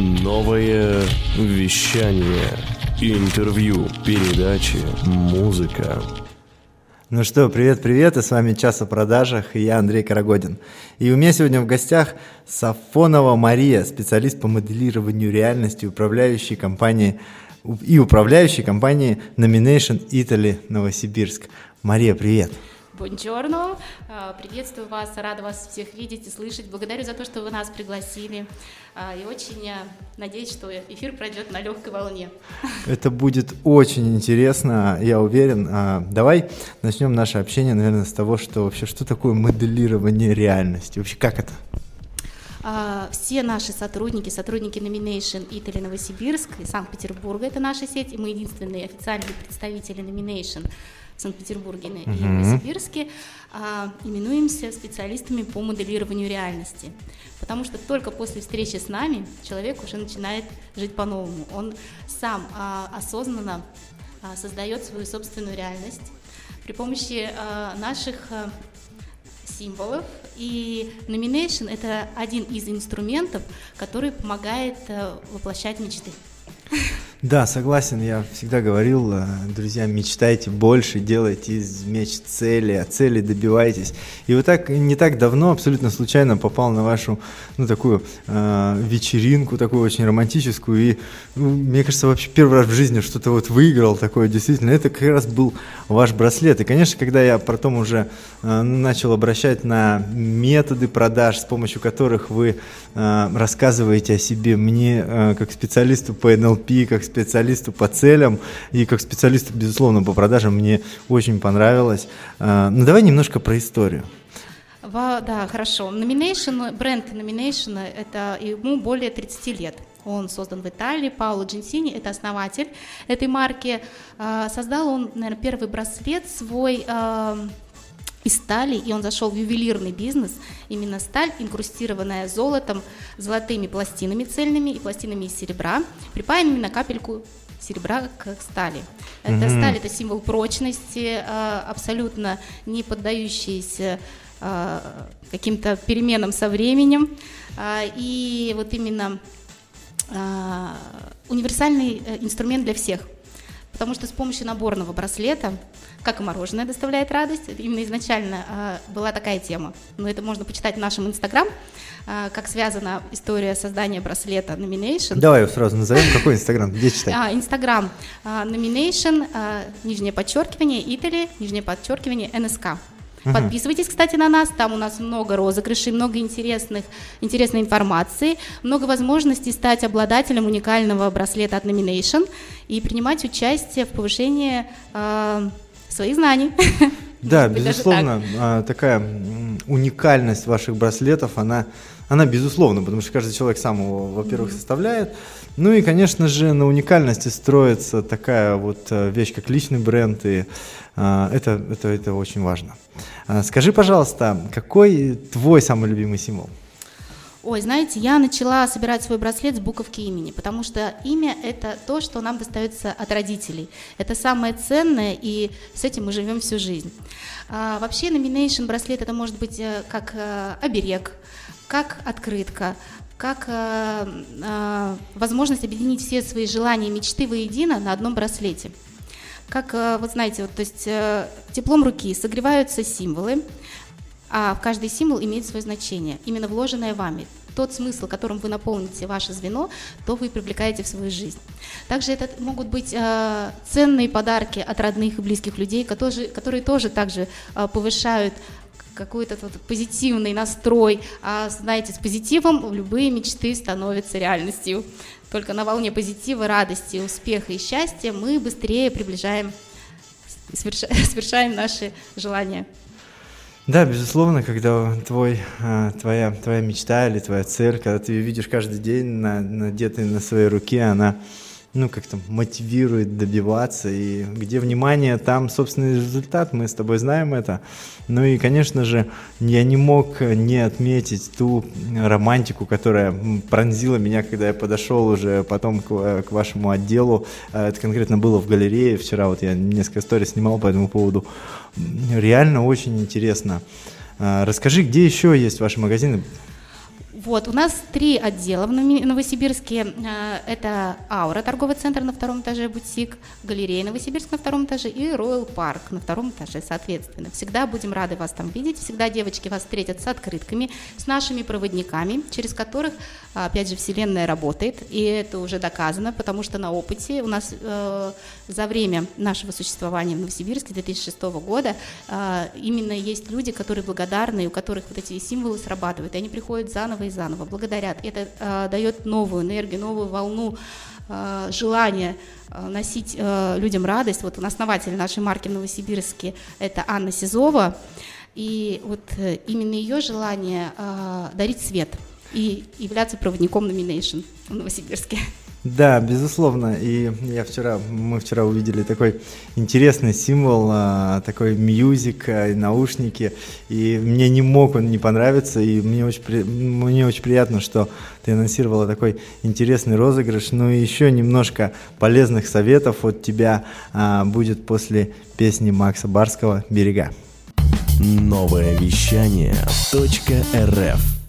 Новое вещание. Интервью, передачи, музыка. Ну что, привет-привет, и с вами «Час о продажах», и я Андрей Карагодин. И у меня сегодня в гостях Сафонова Мария, специалист по моделированию реальности, управляющей компании и управляющей компании Nomination Italy Новосибирск. Мария, привет. Бонжорно, а, приветствую вас, рада вас всех видеть и слышать. Благодарю за то, что вы нас пригласили. А, и очень а, надеюсь, что эфир пройдет на легкой волне. Это будет очень интересно, я уверен. Давай начнем наше общение, наверное, с того, что вообще что такое моделирование реальности. Вообще как это? Все наши сотрудники, сотрудники Nomination Italy Новосибирск и Санкт-Петербурга, это наша сеть, и мы единственные официальные представители Nomination Санкт-Петербурге и uh-huh. Новосибирске, а, именуемся специалистами по моделированию реальности. Потому что только после встречи с нами человек уже начинает жить по-новому. Он сам а, осознанно а, создает свою собственную реальность при помощи а, наших а, символов. И nomination – это один из инструментов, который помогает а, воплощать мечты. Да, согласен, я всегда говорил, э, друзья, мечтайте больше, делайте из мечт цели, а цели добивайтесь. И вот так, не так давно, абсолютно случайно попал на вашу, ну, такую э, вечеринку, такую очень романтическую, и, ну, мне кажется, вообще первый раз в жизни что-то вот выиграл такое, действительно, это как раз был ваш браслет. И, конечно, когда я потом уже э, начал обращать на методы продаж, с помощью которых вы э, рассказываете о себе мне, э, как специалисту по NLP, как специалисту по целям и как специалисту, безусловно, по продажам мне очень понравилось. А, ну, давай немножко про историю. Да, хорошо. Nomination, бренд Nomination, это ему более 30 лет. Он создан в Италии. Пауло Джинсини – это основатель этой марки. А, создал он, наверное, первый браслет свой а, из стали, и он зашел в ювелирный бизнес. Именно сталь, инкрустированная золотом, золотыми пластинами цельными и пластинами из серебра, припаянными на капельку серебра к стали. Это mm-hmm. сталь, это символ прочности, а, абсолютно не поддающийся а, каким-то переменам со временем. А, и вот именно универсальный э, инструмент для всех – потому что с помощью наборного браслета, как и мороженое доставляет радость, именно изначально э, была такая тема. Но это можно почитать в нашем инстаграм, э, как связана история создания браслета Nomination. Давай сразу назовем, какой инстаграм, где читать? А, инстаграм Nomination, нижнее подчеркивание, Italy, нижнее подчеркивание, НСК. Угу. Подписывайтесь, кстати, на нас, там у нас много розыгрышей, много интересных, интересной информации, много возможностей стать обладателем уникального браслета от Nomination и принимать участие в повышении э, своих знаний. Да, безусловно, так. Такая уникальность ваших браслетов, она, она безусловна, потому что каждый человек сам его, во-первых, составляет, ну и, конечно же, на уникальности строится такая вот э, вещь, как личный бренд, и а, это, это, это очень важно. А, скажи, пожалуйста, какой твой самый любимый символ? Ой, знаете, я начала собирать свой браслет с буковки имени, потому что имя – это то, что нам достается от родителей. Это самое ценное, и с этим мы живем всю жизнь. А, вообще, nomination браслет – это может быть э, как э, оберег, как открытка, как э, э, возможность объединить все свои желания и мечты воедино на одном браслете. Как, э, вот знаете, вот, то есть э, теплом руки согреваются символы, а каждый символ имеет свое значение, именно вложенное вами. Тот смысл, которым вы наполните ваше звено, то вы привлекаете в свою жизнь. Также это могут быть э, ценные подарки от родных и близких людей, которые, которые тоже также э, повышают какой-то вот позитивный настрой. А знаете, с позитивом любые мечты становятся реальностью. Только на волне позитива, радости, успеха и счастья мы быстрее приближаем, совершаем наши желания. Да, безусловно, когда твой, а, твоя, твоя мечта или твоя цель, когда ты ее видишь каждый день надетой на своей руке, она ну, как-то мотивирует добиваться, и где внимание, там собственный результат, мы с тобой знаем это. Ну и, конечно же, я не мог не отметить ту романтику, которая пронзила меня, когда я подошел уже потом к, к вашему отделу. А, это конкретно было в галерее, вчера вот я несколько историй снимал по этому поводу. Реально очень интересно. А, расскажи, где еще есть ваши магазины? Вот, у нас три отдела в Новосибирске. Э, это Аура, торговый центр на втором этаже, бутик, галерея Новосибирск на втором этаже и Royal Парк на втором этаже, соответственно. Всегда будем рады вас там видеть, всегда девочки вас встретят с открытками, с нашими проводниками, через которых, опять же, Вселенная работает, и это уже доказано, потому что на опыте у нас э, за время нашего существования в Новосибирске 2006 года э, именно есть люди, которые благодарны, у которых вот эти символы срабатывают, и они приходят заново и заново, благодарят. Это э, дает новую энергию, новую волну желания носить людям радость. Вот основатель нашей марки в Новосибирске – это Анна Сизова. И вот э, именно ее желание дарить свет и являться проводником Nomination в Новосибирске. Да, безусловно. И я вчера, мы вчера увидели такой интересный символ, а, такой мьюзик, а, наушники, и мне не мог он не понравиться, и мне очень, мне очень приятно, что ты анонсировала такой интересный розыгрыш. Ну и еще немножко полезных советов от тебя а, будет после песни Макса Барского «Берега». Новое вещание .рф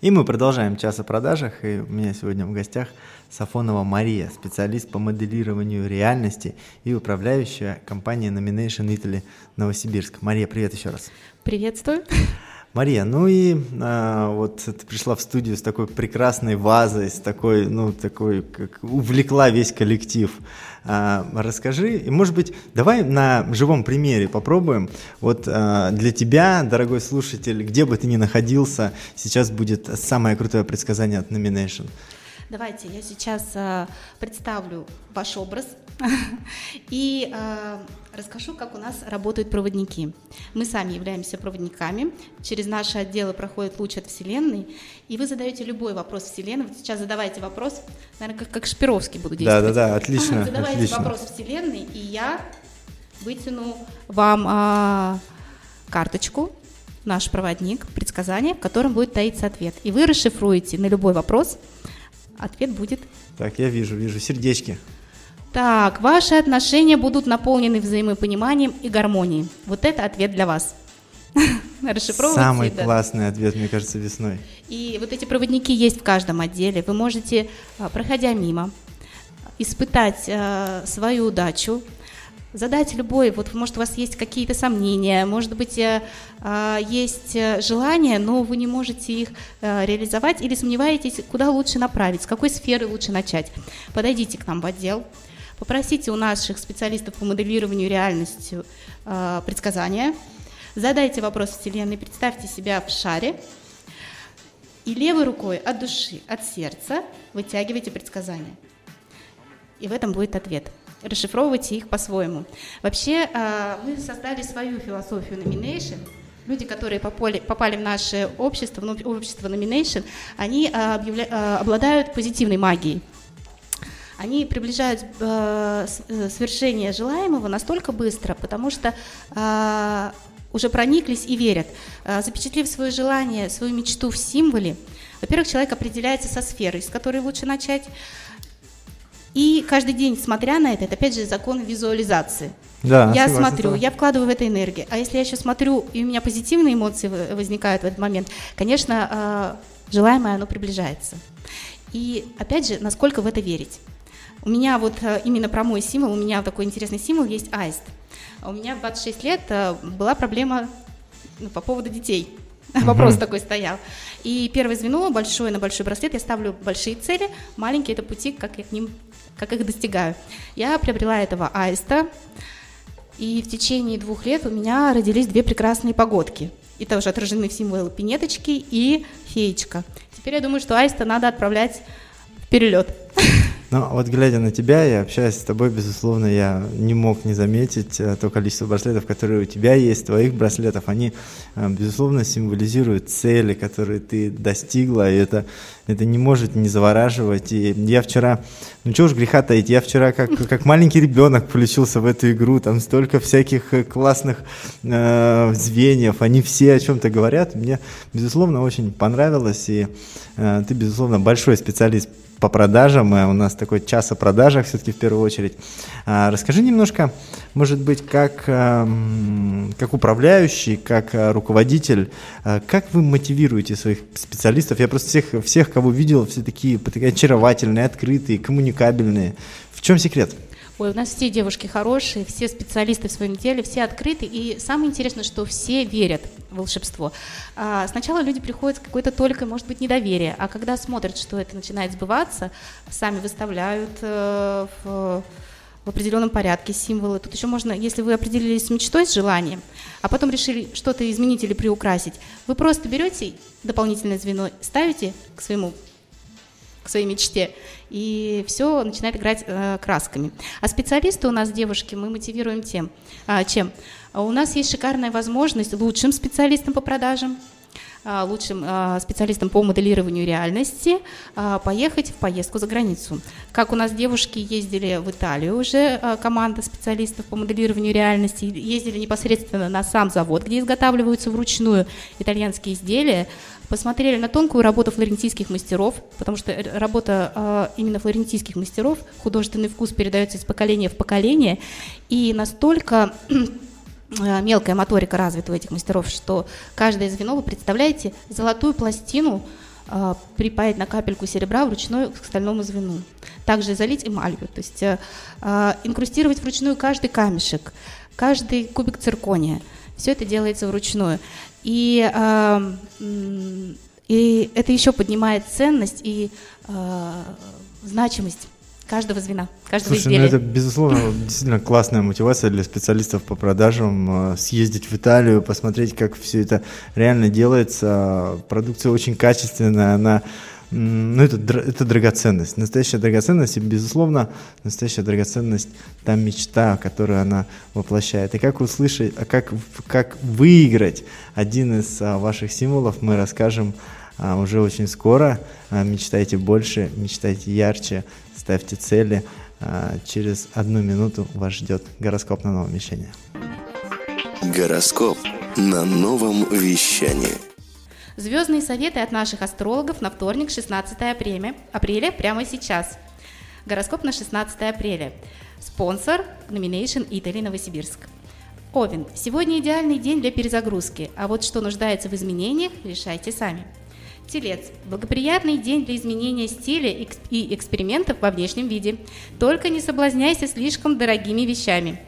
и мы продолжаем час о продажах, и у меня сегодня в гостях Сафонова Мария, специалист по моделированию реальности и управляющая компанией Nomination Italy Новосибирск. Мария, привет еще раз. Приветствую. Мария, ну и а, вот ты пришла в студию с такой прекрасной вазой, с такой, ну, такой, как увлекла весь коллектив. А, расскажи, и может быть, давай на живом примере попробуем. Вот а, для тебя, дорогой слушатель, где бы ты ни находился, сейчас будет самое крутое предсказание от Nomination. Давайте я сейчас э, представлю ваш образ и э, расскажу, как у нас работают проводники. Мы сами являемся проводниками, через наши отделы проходит луч от Вселенной, и вы задаете любой вопрос Вселенной. Вот сейчас задавайте вопрос, наверное, как, как Шпировский буду действовать. Да, да, да, отлично. Задавайте отлично. вопрос Вселенной, и я вытяну вам э, карточку, наш проводник, предсказание, в котором будет таиться ответ. И вы расшифруете на любой вопрос – Ответ будет. Так, я вижу, вижу сердечки. Так, ваши отношения будут наполнены взаимопониманием и гармонией. Вот это ответ для вас. Самый да. классный ответ, мне кажется, весной. И вот эти проводники есть в каждом отделе. Вы можете, а, проходя мимо, испытать э, свою удачу, задать любой, вот может у вас есть какие-то сомнения, может быть э, э, есть э, желания, но вы не можете их реализовать или сомневаетесь, куда лучше направить, с какой сферы лучше начать. Подойдите к нам в отдел, попросите у наших специалистов по моделированию реальности предсказания, задайте вопрос Вселенной, представьте себя в шаре, и левой рукой от души, от сердца вытягивайте предсказания. И в этом будет ответ расшифровывайте их по-своему. Вообще, а, мы создали свою философию nomination. Люди, которые попали, попали в наше общество, в общество nomination, они а, объявля, а, обладают позитивной магией. Они приближают э, свершение желаемого настолько быстро, потому что уже прониклись и верят. Запечатлев свое желание, свою мечту в символе, во-первых, человек определяется со сферой, с которой лучше начать, и каждый день, смотря на это, это опять же закон визуализации. Да, я смотрю, я вкладываю в это энергию. А если я еще смотрю, и у меня позитивные эмоции возникают в этот момент, конечно, а, желаемое оно приближается. И опять же, насколько в это верить. У меня вот а, именно про мой символ, у меня такой интересный символ есть аист. У меня в 26 лет а, была проблема ну, по поводу детей. Вопрос такой стоял. И первое звено, большое на большой браслет, я ставлю большие цели, маленькие это пути, как я к ним как их достигаю. Я приобрела этого аиста, и в течение двух лет у меня родились две прекрасные погодки. Это уже отражены в символы пинеточки и феечка. Теперь я думаю, что аиста надо отправлять в перелет. Ну, вот глядя на тебя и общаясь с тобой, безусловно, я не мог не заметить э, то количество браслетов, которые у тебя есть, твоих браслетов. Они, э, безусловно, символизируют цели, которые ты достигла, и это это не может не завораживать. И я вчера, ну чего уж греха таить, я вчера как, как маленький ребенок включился в эту игру, там столько всяких э, классных э, звеньев, они все о чем-то говорят. Мне, безусловно, очень понравилось, и э, ты, безусловно, большой специалист по продажам. У нас такой час о продажах все-таки в первую очередь. А, расскажи немножко, может быть, как, эм, как управляющий, как э, руководитель, э, как вы мотивируете своих специалистов? Я просто всех, всех кого видел, все такие, очаровательные, открытые, коммуникабельные. В чем секрет? Ой, у нас все девушки хорошие, все специалисты в своем деле, все открыты, и самое интересное, что все верят в волшебство. А, сначала люди приходят с какой-то толикой, может быть, недоверия, а когда смотрят, что это начинает сбываться, сами выставляют э, в в определенном порядке символы. Тут еще можно, если вы определились с мечтой, с желанием, а потом решили что-то изменить или приукрасить, вы просто берете дополнительное звено, ставите к своему к своей мечте, и все начинает играть э, красками. А специалисты у нас, девушки, мы мотивируем тем, а, чем? У нас есть шикарная возможность лучшим специалистам по продажам, лучшим а, специалистам по моделированию реальности а, поехать в поездку за границу. Как у нас девушки ездили в Италию уже, команда специалистов по моделированию реальности, ездили непосредственно на сам завод, где изготавливаются вручную итальянские изделия, посмотрели на тонкую работу флорентийских мастеров, потому что работа именно флорентийских мастеров, художественный вкус передается из поколения в поколение, и настолько Э, мелкая моторика развита у этих мастеров, что каждое звено, вы представляете, золотую пластину э, припаять на капельку серебра вручную к стальному звену. Также залить эмалью, то есть э, э, инкрустировать вручную каждый камешек, каждый кубик циркония. Все это делается вручную. И, э, и это еще поднимает ценность и э, значимость каждого звена, каждого Слушай, изделия. Ну это, безусловно, действительно классная мотивация для специалистов по продажам, э, съездить в Италию, посмотреть, как все это реально делается. Продукция очень качественная, она ну, это, это драгоценность, настоящая драгоценность, и, безусловно, настоящая драгоценность – та мечта, которую она воплощает. И как услышать, а как, как выиграть один из а, ваших символов, мы расскажем а, уже очень скоро. А, мечтайте больше, мечтайте ярче, ставьте цели. А, через одну минуту вас ждет гороскоп на новом вещании. Гороскоп на новом вещании. Звездные советы от наших астрологов на вторник, 16 апреля, апреля прямо сейчас. Гороскоп на 16 апреля. Спонсор Nomination Italy Новосибирск. Овен. Сегодня идеальный день для перезагрузки, а вот что нуждается в изменениях, решайте сами. Телец. Благоприятный день для изменения стиля и экспериментов во внешнем виде. Только не соблазняйся слишком дорогими вещами.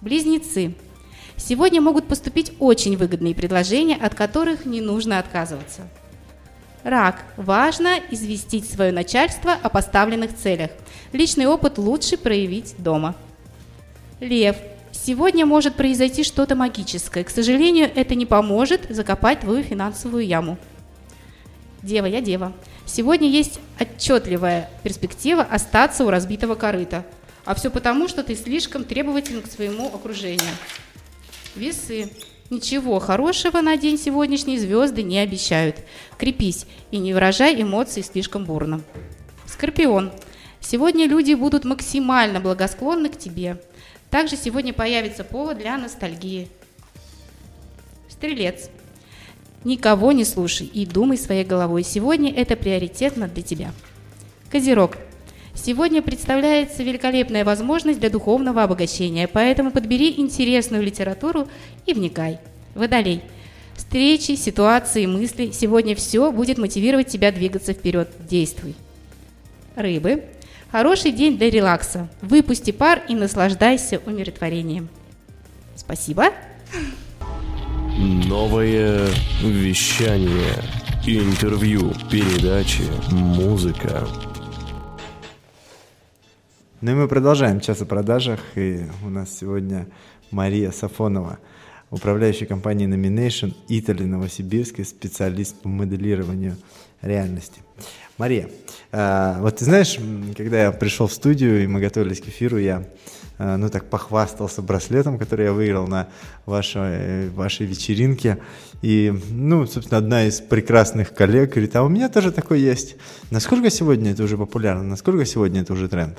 Близнецы. Сегодня могут поступить очень выгодные предложения, от которых не нужно отказываться. Рак. Важно известить свое начальство о поставленных целях. Личный опыт лучше проявить дома. Лев. Сегодня может произойти что-то магическое. К сожалению, это не поможет закопать твою финансовую яму. Дева, я дева. Сегодня есть отчетливая перспектива остаться у разбитого корыта. А все потому, что ты слишком требователен к своему окружению. Весы. Ничего хорошего на день сегодняшний звезды не обещают. Крепись и не выражай эмоций слишком бурно. Скорпион. Сегодня люди будут максимально благосклонны к тебе. Также сегодня появится повод для ностальгии. Стрелец. Никого не слушай и думай своей головой. Сегодня это приоритетно для тебя. Козерог. Сегодня представляется великолепная возможность для духовного обогащения, поэтому подбери интересную литературу и вникай. Водолей. Встречи, ситуации, мысли. Сегодня все будет мотивировать тебя двигаться вперед. Действуй. Рыбы. Хороший день для релакса. Выпусти пар и наслаждайся умиротворением. Спасибо. Новое вещание. Интервью, передачи, музыка. Ну и мы продолжаем час о продажах. И у нас сегодня Мария Сафонова. управляющей компании Nomination Italy Новосибирск и специалист по моделированию реальности. Мария, вот ты знаешь, когда я пришел в студию и мы готовились к эфиру, я э, ну так похвастался браслетом, который я выиграл на вашей, вашей вечеринке. И, ну, собственно, одна из прекрасных коллег говорит, а у меня тоже такой есть. Насколько сегодня это уже популярно? Насколько сегодня это уже тренд?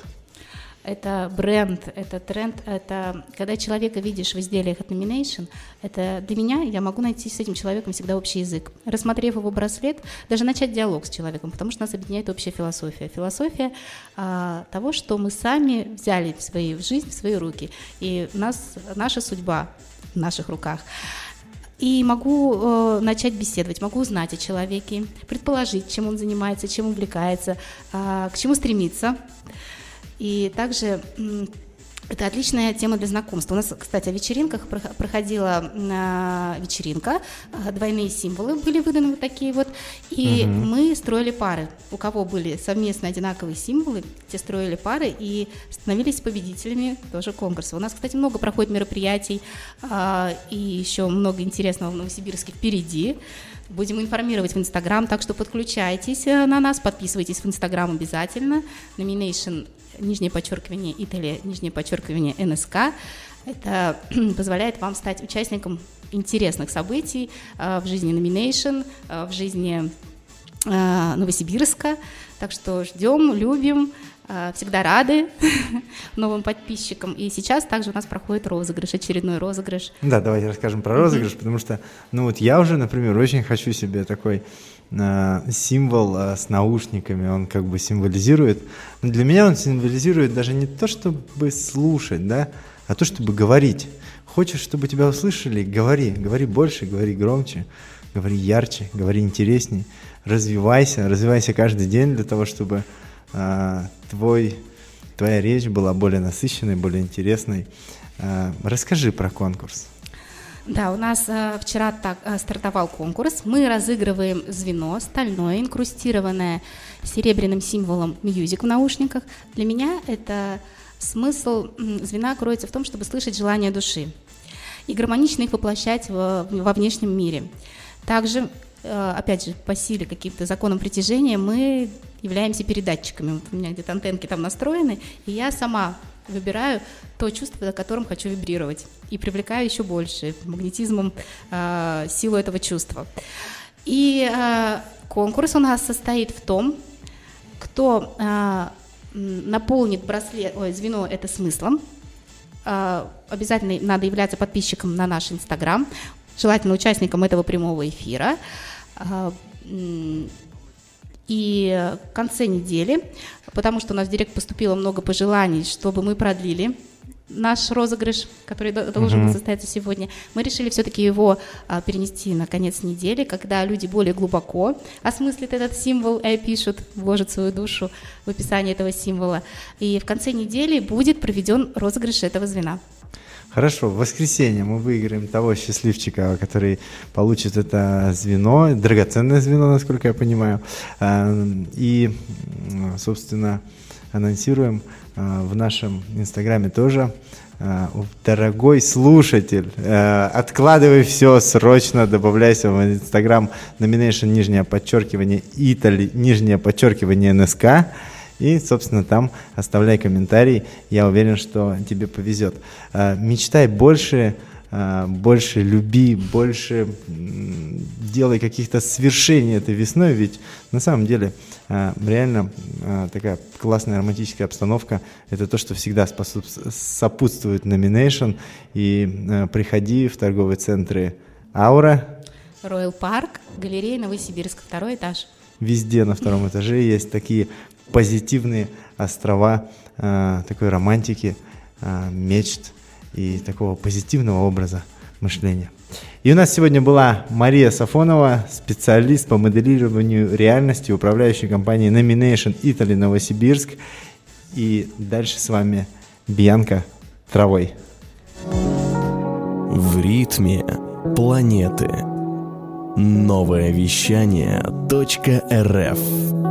Это бренд, это тренд, это когда человека видишь в изделиях от Nomination, это для меня, я могу найти с этим человеком всегда общий язык. Рассмотрев его браслет, даже начать диалог с человеком, потому что нас объединяет общая философия. Философия а, того, что мы сами взяли в свою жизнь, в свои руки, и нас, наша судьба в наших руках. И могу э, начать беседовать, могу узнать о человеке, предположить, чем он занимается, чем увлекается, э, к чему стремится. И также это отличная тема для знакомства. У нас, кстати, о вечеринках проходила вечеринка, а, двойные символы были выданы вот такие вот, и угу. мы строили пары. У кого были совместно одинаковые символы, те строили пары и становились победителями тоже конкурса. У нас, кстати, много проходит мероприятий а, и еще много интересного в Новосибирске впереди. Будем информировать в Инстаграм, так что подключайтесь э, на нас, подписывайтесь в Инстаграм обязательно. Nomination нижнее подчеркивание Италия, нижнее подчеркивание НСК. Это позволяет вам стать участником интересных событий э, в жизни Nomination, э, в жизни Новосибирска. Так что ждем, любим, всегда рады новым подписчикам. И сейчас также у нас проходит розыгрыш, очередной розыгрыш. Да, давайте расскажем про розыгрыш, потому что, ну вот я уже, например, очень хочу себе такой символ с наушниками, он как бы символизирует. Но для меня он символизирует даже не то, чтобы слушать, да, а то, чтобы говорить. Хочешь, чтобы тебя услышали, говори, говори больше, говори громче, говори ярче, говори интересней, развивайся, развивайся каждый день для того, чтобы твой, твоя речь была более насыщенной, более интересной. А, расскажи про конкурс. Да, у нас э, вчера так стартовал конкурс. Мы разыгрываем звено стальное, инкрустированное серебряным символом мьюзик в наушниках. Для меня это смысл звена кроется в том, чтобы слышать желания души и гармонично их воплощать в, во внешнем мире. Также, опять же, по силе каким-то законам притяжения мы являемся передатчиками. Вот у меня где-то антенки там настроены, и я сама выбираю то чувство, на котором хочу вибрировать, и привлекаю еще больше магнетизмом э, силу этого чувства. И э, конкурс у нас состоит в том, кто э, наполнит браслет, ой, звено это смыслом. Э, обязательно надо являться подписчиком на наш Инстаграм, желательно участником этого прямого эфира. Э, и в конце недели, потому что у нас в директ поступило много пожеланий, чтобы мы продлили наш розыгрыш, который должен был состояться сегодня, мы решили все-таки его а, перенести на конец недели, когда люди более глубоко осмыслят этот символ и опишут, вложат свою душу в описание этого символа. И в конце недели будет проведен розыгрыш этого звена. Хорошо, в воскресенье мы выиграем того счастливчика, который получит это звено, драгоценное звено, насколько я понимаю. А, и, собственно, анонсируем а, в нашем инстаграме тоже. А, дорогой слушатель, откладывай все срочно, добавляйся в инстаграм nomination нижнее подчеркивание Итали, нижнее подчеркивание НСК. И, собственно, там оставляй комментарий. Я уверен, что тебе повезет. А, мечтай больше, а, больше люби, больше делай каких-то свершений этой весной, ведь на самом деле а, реально такая классная романтическая обстановка – это то, что всегда сопутствует номинейшн. И приходи в торговые центры «Аура», Роyal Парк, галерея Новосибирск, второй этаж. Везде на втором этаже есть такие позитивные острова э, такой романтики, э, мечт и такого позитивного образа мышления. И у нас сегодня была Мария Сафонова, специалист по моделированию реальности, управляющей компанией Nomination Italy Новосибирск. И дальше с вами Бьянка Травой. В ритме планеты. Новое вещание .рф